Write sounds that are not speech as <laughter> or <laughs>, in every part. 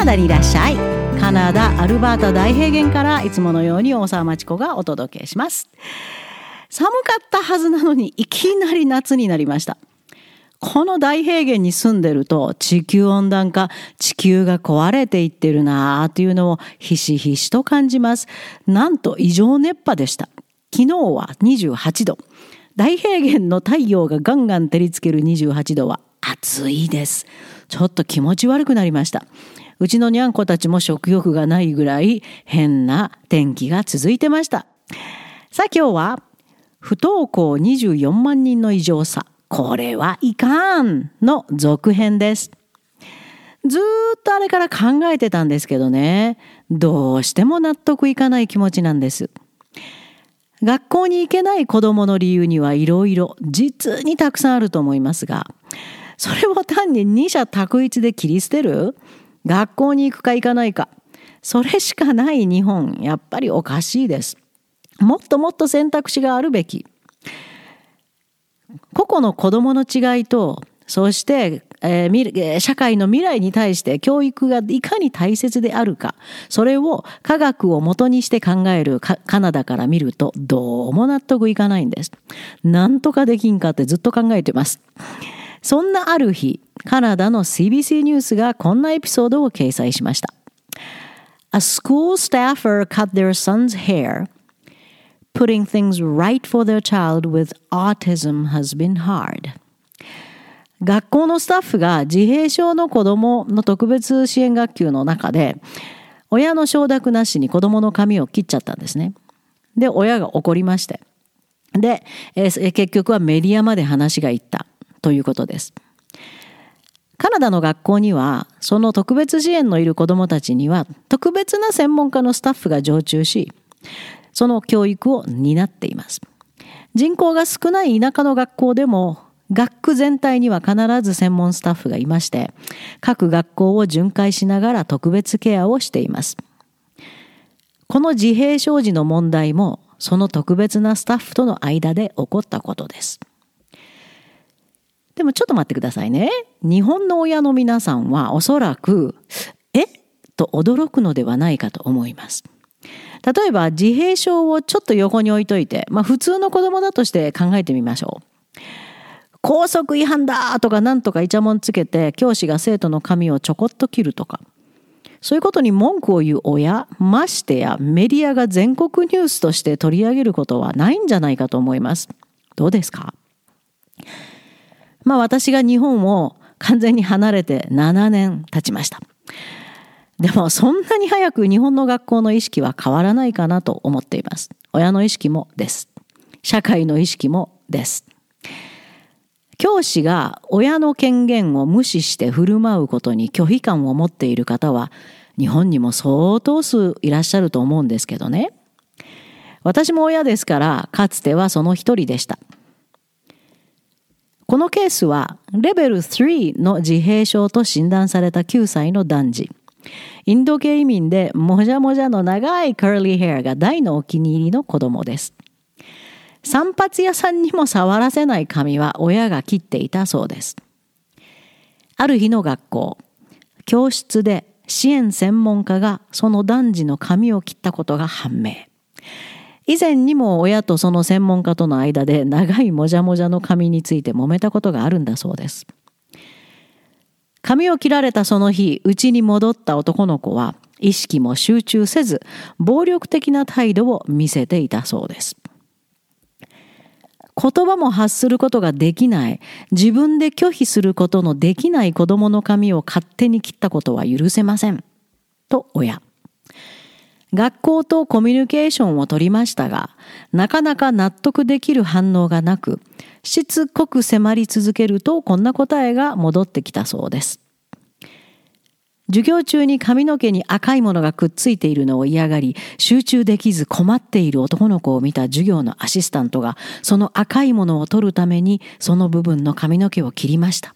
ナダにいらっしゃいカナダアルバータ大平原からいつものように大沢町子がお届けします寒かったはずなのにいきなり夏になりましたこの大平原に住んでると地球温暖化、地球が壊れていってるなあというのをひしひしと感じます。なんと異常熱波でした。昨日は28度。大平原の太陽がガンガン照りつける28度は暑いです。ちょっと気持ち悪くなりました。うちのにゃんこたちも食欲がないぐらい変な天気が続いてました。さあ今日は不登校24万人の異常さ。これはいかんの続編です。ずっとあれから考えてたんですけどね、どうしても納得いかない気持ちなんです。学校に行けない子供の理由にはいろいろ実にたくさんあると思いますが、それを単に二者択一で切り捨てる？学校に行くか行かないか。それしかない日本、やっぱりおかしいです。もっともっと選択肢があるべき。個々の子供の違いと、そして、えー、社会の未来に対して教育がいかに大切であるか、それを科学を元にして考えるカナダから見ると、どうも納得いかないんです。なんとかできんかってずっと考えてます。そんなある日、カナダの CBC ニュースがこんなエピソードを掲載しました。A school staffer cut their son's hair putting things right for their child with autism has been hard. 学校のスタッフが自閉症の子供の特別支援学級の中で親の承諾なしに子供の髪を切っちゃったんですね。で、親が怒りまして。で、えー、結局はメディアまで話がいったということです。カナダの学校にはその特別支援のいる子どもたちには特別な専門家のスタッフが常駐しその教育を担っています。人口が少ない田舎の学校でも学区全体には必ず専門スタッフがいまして各学校を巡回しながら特別ケアをしています。この自閉症児の問題もその特別なスタッフとの間で起こったことです。でもちょっと待ってくださいね。日本の親の皆さんはおそらく、え？と驚くのではないかと思います。例えば自閉症をちょっと横に置いといて、まあ普通の子供だとして考えてみましょう。校則違反だとかなんとかイチャモンつけて教師が生徒の髪をちょこっと切るとか。そういうことに文句を言う親、ましてやメディアが全国ニュースとして取り上げることはないんじゃないかと思います。どうですか？まあ私が日本を完全に離れて7年経ちました。でもそんなに早く日本の学校の意識は変わらないかなと思っています。親の意識もです。社会の意識もです。教師が親の権限を無視して振る舞うことに拒否感を持っている方は日本にも相当数いらっしゃると思うんですけどね。私も親ですからかつてはその一人でした。このケースはレベル3の自閉症と診断された9歳の男児。インド系移民でもじゃもじゃの長いカーリーヘアが大のお気に入りの子供です。散髪屋さんにも触らせない髪は親が切っていたそうです。ある日の学校、教室で支援専門家がその男児の髪を切ったことが判明。以前にも親とその専門家との間で長いもじゃもじゃの髪について揉めたことがあるんだそうです。髪を切られたその日、家に戻った男の子は意識も集中せず、暴力的な態度を見せていたそうです。言葉も発することができない、自分で拒否することのできない子供の髪を勝手に切ったことは許せません。と親。学校とコミュニケーションを取りましたが、なかなか納得できる反応がなく、しつこく迫り続けるとこんな答えが戻ってきたそうです。授業中に髪の毛に赤いものがくっついているのを嫌がり、集中できず困っている男の子を見た授業のアシスタントが、その赤いものを取るために、その部分の髪の毛を切りました。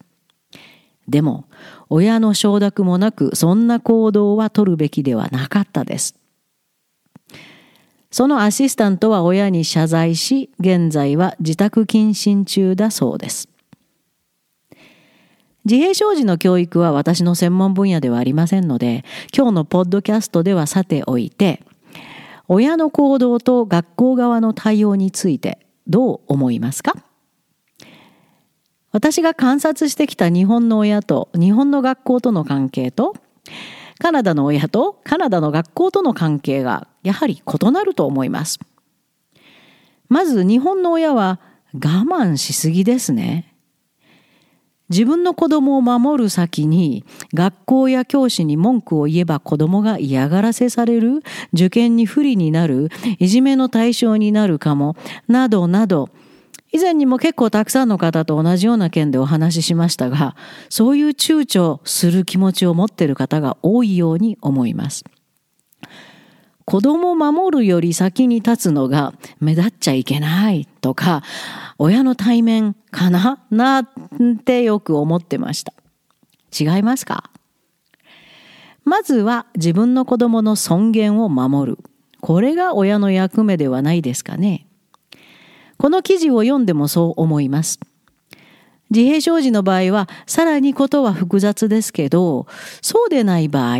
でも、親の承諾もなく、そんな行動は取るべきではなかったです。そのアシスタントは親に謝罪し、現在は自宅謹慎中だそうです。自閉症児の教育は私の専門分野ではありませんので、今日のポッドキャストではさておいて、親の行動と学校側の対応についてどう思いますか？私が観察してきた日本の親と日本の学校との関係とカナダの親とカナダの学校との関係がやはり異なると思います。まず日本の親は我慢しすぎですね。自分の子供を守る先に学校や教師に文句を言えば子供が嫌がらせされる受験に不利になるいじめの対象になるかもなどなど以前にも結構たくさんの方と同じような件でお話ししましたが、そういう躊躇する気持ちを持っている方が多いように思います。子供を守るより先に立つのが目立っちゃいけないとか、親の対面かななんてよく思ってました。違いますか？まずは自分の子供の尊厳を守る。これが親の役目ではないですかね。この記事を読んでもそう思います。自閉症児の場合はさらにことは複雑ですけど、そうでない場合、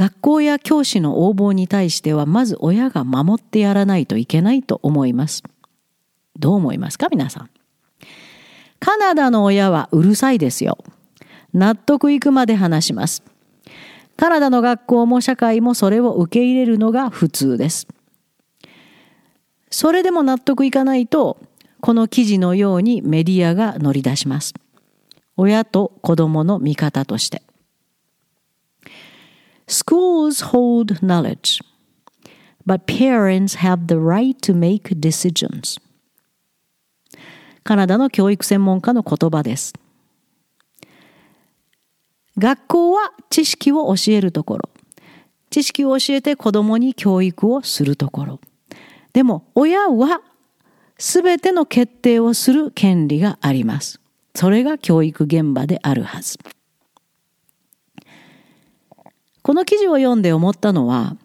学校や教師の横暴に対してはまず親が守ってやらないといけないと思います。どう思いますか皆さん。カナダの親はうるさいですよ。納得いくまで話します。カナダの学校も社会もそれを受け入れるのが普通です。それでも納得いかないと、この記事のようにメディアが乗り出します。親と子供の味方として。Schools hold knowledge, but parents have the right to make decisions. カナダの教育専門家の言葉です。学校は知識を教えるところ。知識を教えて子供に教育をするところ。でも親は全ての決定をする権利があります。それが教育現場であるはず。この記事を読んで思ったのは、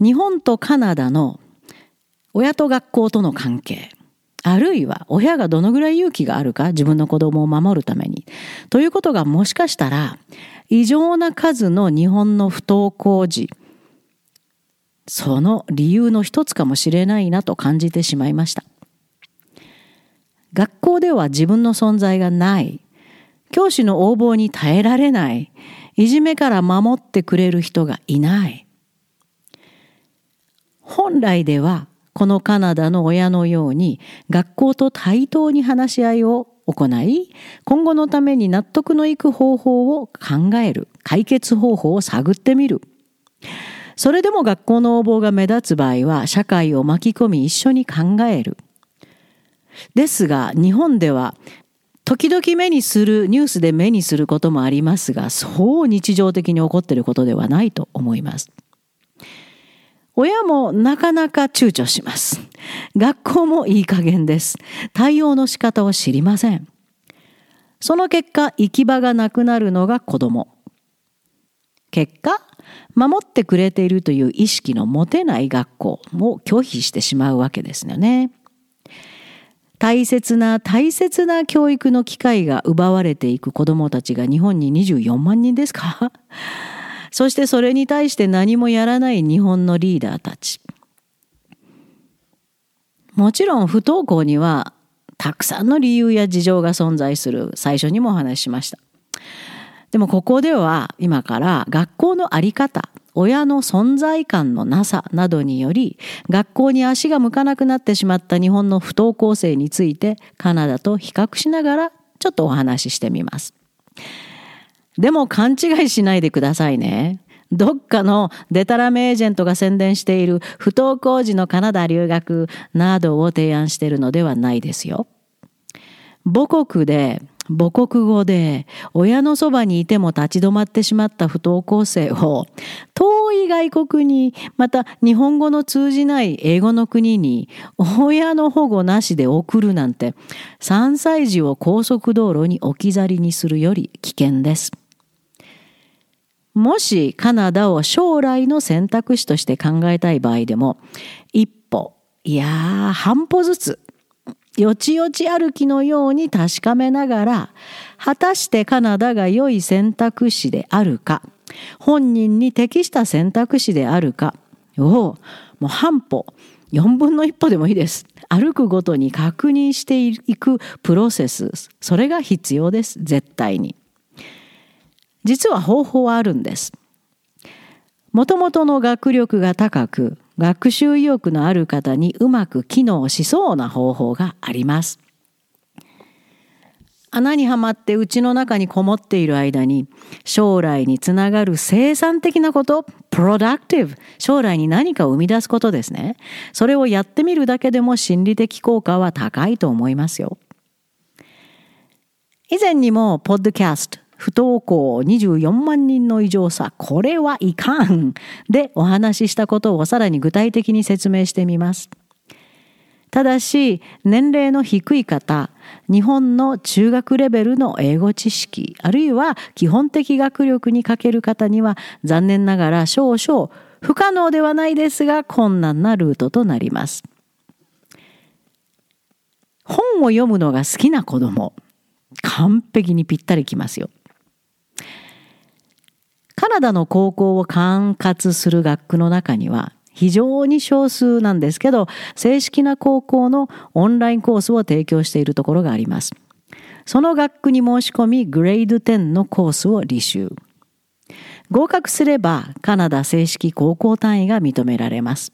日本とカナダの親と学校との関係、あるいは親がどのぐらい勇気があるか自分の子供を守るために、ということがもしかしたら異常な数の日本の不登校児、その理由の一つかもしれないなと感じてしまいました。学校では自分の存在がない、教師の横暴に耐えられない、いじめから守ってくれる人がいない。本来ではこのカナダの親のように学校と対等に話し合いを行い、今後のために納得のいく方法を考える、解決方法を探ってみる。それでも学校の横暴が目立つ場合は社会を巻き込み一緒に考える。ですが日本では時々目にするニュースで目にすることもありますがそう日常的に起こっていることではないと思います。親もなかなか躊躇します。学校もいい加減です。対応の仕方を知りません。その結果、行き場がなくなるのが子供。結果、守ってくれているという意識の持てない学校も拒否してしまうわけですよね。大切な大切な教育の機会が奪われていく子どもたちが日本に24万人ですか？<laughs> そしてそれに対して何もやらない日本のリーダーたち。もちろん不登校にはたくさんの理由や事情が存在する最初にもお話ししました。でもここでは今から学校のあり方、親の存在感のなさなどにより学校に足が向かなくなってしまった日本の不登校生についてカナダと比較しながらちょっとお話ししてみます。でも勘違いしないでくださいね。どっかのデタラメエージェントが宣伝している不登校時のカナダ留学などを提案しているのではないですよ。母国で母国語で親のそばにいても立ち止まってしまった不登校生を遠い外国にまた日本語の通じない英語の国に親の保護なしで送るなんて3歳児を高速道路に置き去りにするより危険です。もしカナダを将来の選択肢として考えたい場合でも一歩いや半歩ずつよちよち歩きのように確かめながら、果たしてカナダが良い選択肢であるか、本人に適した選択肢であるかを、もう半歩、4分の1歩でもいいです。歩くごとに確認していくプロセス、それが必要です。絶対に。実は方法はあるんです。もともとの学力が高く、学習意欲のある方にうまく機能しそうな方法があります。穴にはまって家の中にこもっている間に将来につながる生産的なこと、productive、将来に何かを生み出すことですね。それをやってみるだけでも心理的効果は高いと思いますよ。以前にも、ポッドキャスト、不登校24万人の異常さ、これはいかんでお話ししたことをさらに具体的に説明してみます。ただし、年齢の低い方、日本の中学レベルの英語知識、あるいは基本的学力に欠ける方には、残念ながら少々不可能ではないですが困難なルートとなります。本を読むのが好きな子供、完璧にぴったりきますよ。カナダの高校を管轄する学区の中には非常に少数なんですけど正式な高校のオンラインコースを提供しているところがあります。その学区に申し込みグレード10のコースを履修。合格すればカナダ正式高校単位が認められます。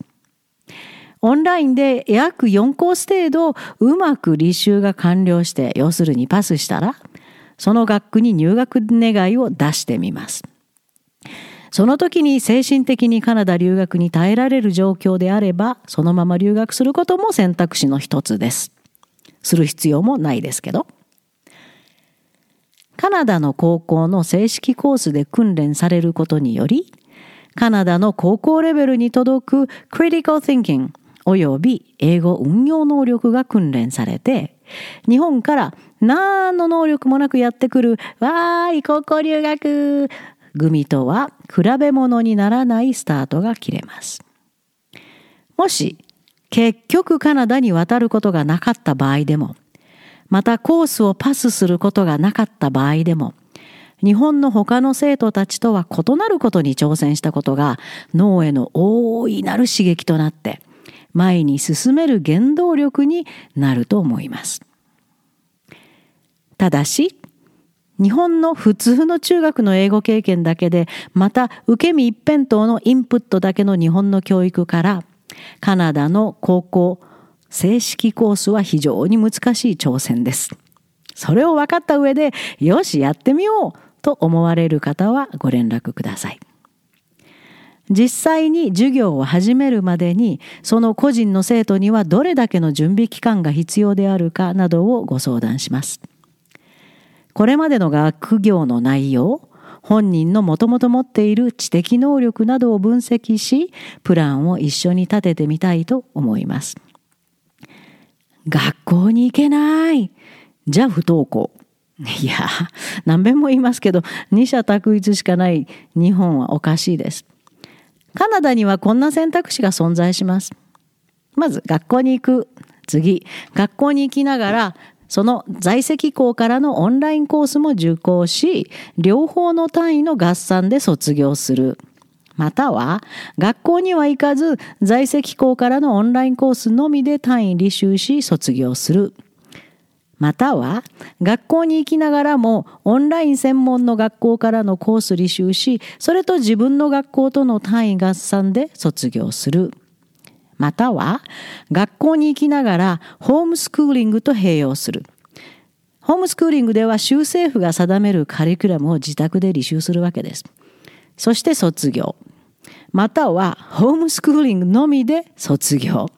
オンラインで約4コース程度うまく履修が完了して要するにパスしたらその学区に入学願いを出してみます。その時に精神的にカナダ留学に耐えられる状況であれば、そのまま留学することも選択肢の一つです。する必要もないですけど。カナダの高校の正式コースで訓練されることにより、カナダの高校レベルに届く Critical Thinking および英語運用能力が訓練されて、日本から何の能力もなくやってくる、わーい、高校留学組とは比べ物にならないスタートが切れます。もし結局カナダに渡ることがなかった場合でも、またコースをパスすることがなかった場合でも、日本の他の生徒たちとは異なることに挑戦したことが脳への大いなる刺激となって前に進める原動力になると思います。ただし、日本の普通の中学の英語経験だけで、また受け身一辺倒のインプットだけの日本の教育から、カナダの高校、正式コースは非常に難しい挑戦です。それを分かった上で、よし、やってみようと思われる方はご連絡ください。実際に授業を始めるまでに、その個人の生徒にはどれだけの準備期間が必要であるかなどをご相談します。これまでの学業の内容、本人のもともと持っている知的能力などを分析し、プランを一緒に立ててみたいと思います。学校に行けない。じゃあ不登校。<laughs> いや、何遍も言いますけど、二者択一しかない日本はおかしいです。カナダにはこんな選択肢が存在します。まず、学校に行く。次、学校に行きながらその在籍校からのオンラインコースも受講し、両方の単位の合算で卒業する。または、学校には行かず、在籍校からのオンラインコースのみで単位履修し卒業する。または、学校に行きながらもオンライン専門の学校からのコース履修し、それと自分の学校との単位合算で卒業する。または学校に行きながらホームスクーリングと併用する。ホームスクーリングでは州政府が定めるカリキュラムを自宅で履修するわけです。そして卒業。またはホームスクーリングのみで卒業。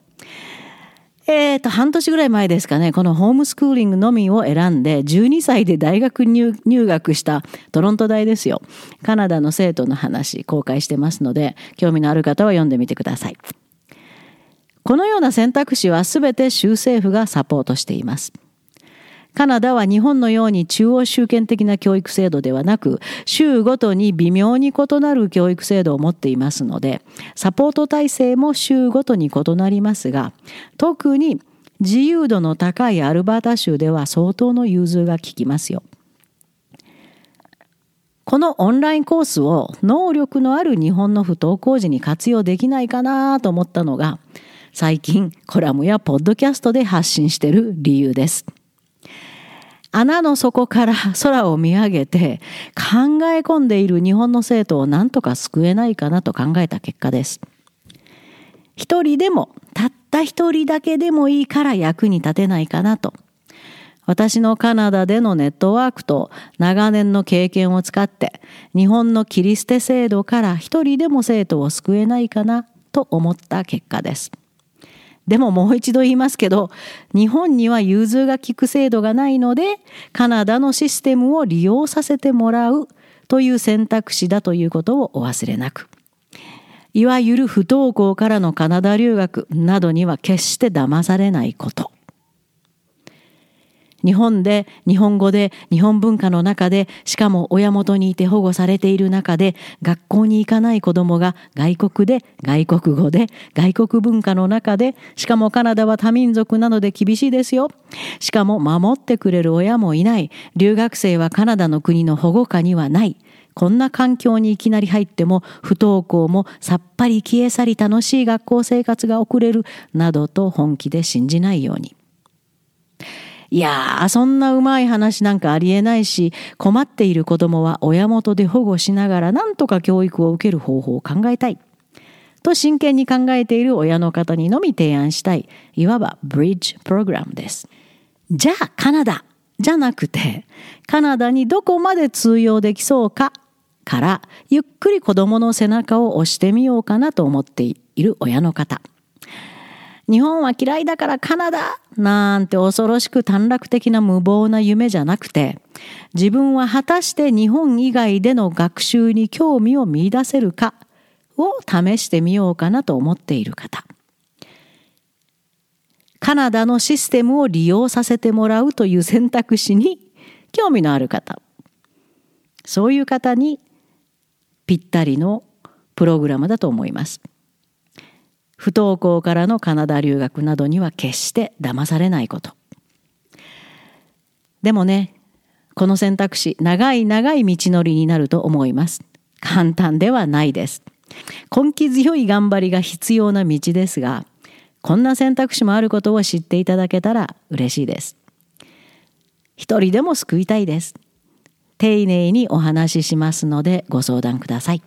えーと、半年ぐらい前ですかね、このホームスクーリングのみを選んで、12歳で大学入学したトロント大ですよ。カナダの生徒の話、公開してますので、興味のある方は読んでみてください。このような選択肢は全て州政府がサポートしています。カナダは日本のように中央集権的な教育制度ではなく、州ごとに微妙に異なる教育制度を持っていますので、サポート体制も州ごとに異なりますが、特に自由度の高いアルバータ州では相当の融通が利きますよ。このオンラインコースを能力のある日本の不登校時に活用できないかなと思ったのが最近コラムやポッドキャストで発信している理由です。穴の底から <laughs> 空を見上げて考え込んでいる日本の生徒を何とか救えないかなと考えた結果です。一人でもたった一人だけでもいいから役に立てないかなと私のカナダでのネットワークと長年の経験を使って日本の切り捨て制度から一人でも生徒を救えないかなと思った結果です。でももう一度言いますけど日本には融通が利く制度がないのでカナダのシステムを利用させてもらうという選択肢だということをお忘れなく。いわゆる不登校からのカナダ留学などには決して騙されないこと。日本で日本語で日本文化の中でしかも親元にいて保護されている中で学校に行かない子供が外国で外国語で外国文化の中でしかもカナダは多民族なので厳しいですよ。しかも守ってくれる親もいない。留学生はカナダの国の保護下にはない。こんな環境にいきなり入っても不登校もさっぱり消え去り楽しい学校生活が送れる。などと本気で信じないように。いやー、そんなうまい話なんかありえないし、困っている子供は親元で保護しながら何とか教育を受ける方法を考えたい。と真剣に考えている親の方にのみ提案したい、いわばブリッジプログラムです。じゃあカナダじゃなくて、カナダにどこまで通用できそうかから、ゆっくり子供の背中を押してみようかなと思っている親の方。日本は嫌いだからカナダなんて恐ろしく短絡的な無謀な夢じゃなくて、自分は果たして日本以外での学習に興味を見出せるかを試してみようかなと思っている方。カナダのシステムを利用させてもらうという選択肢に興味のある方。そういう方にぴったりのプログラムだと思います。不登校からのカナダ留学などには決して騙されないこと。でもね、この選択肢、長い長い道のりになると思います。簡単ではないです。根気強い頑張りが必要な道ですが、こんな選択肢もあることを知っていただけたら嬉しいです。一人でも救いたいです。丁寧にお話ししますのでご相談ください。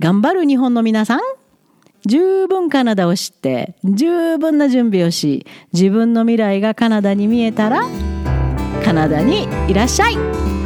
頑張る日本の皆さん、十分カナダを知って十分な準備をし自分の未来がカナダに見えたらカナダにいらっしゃい。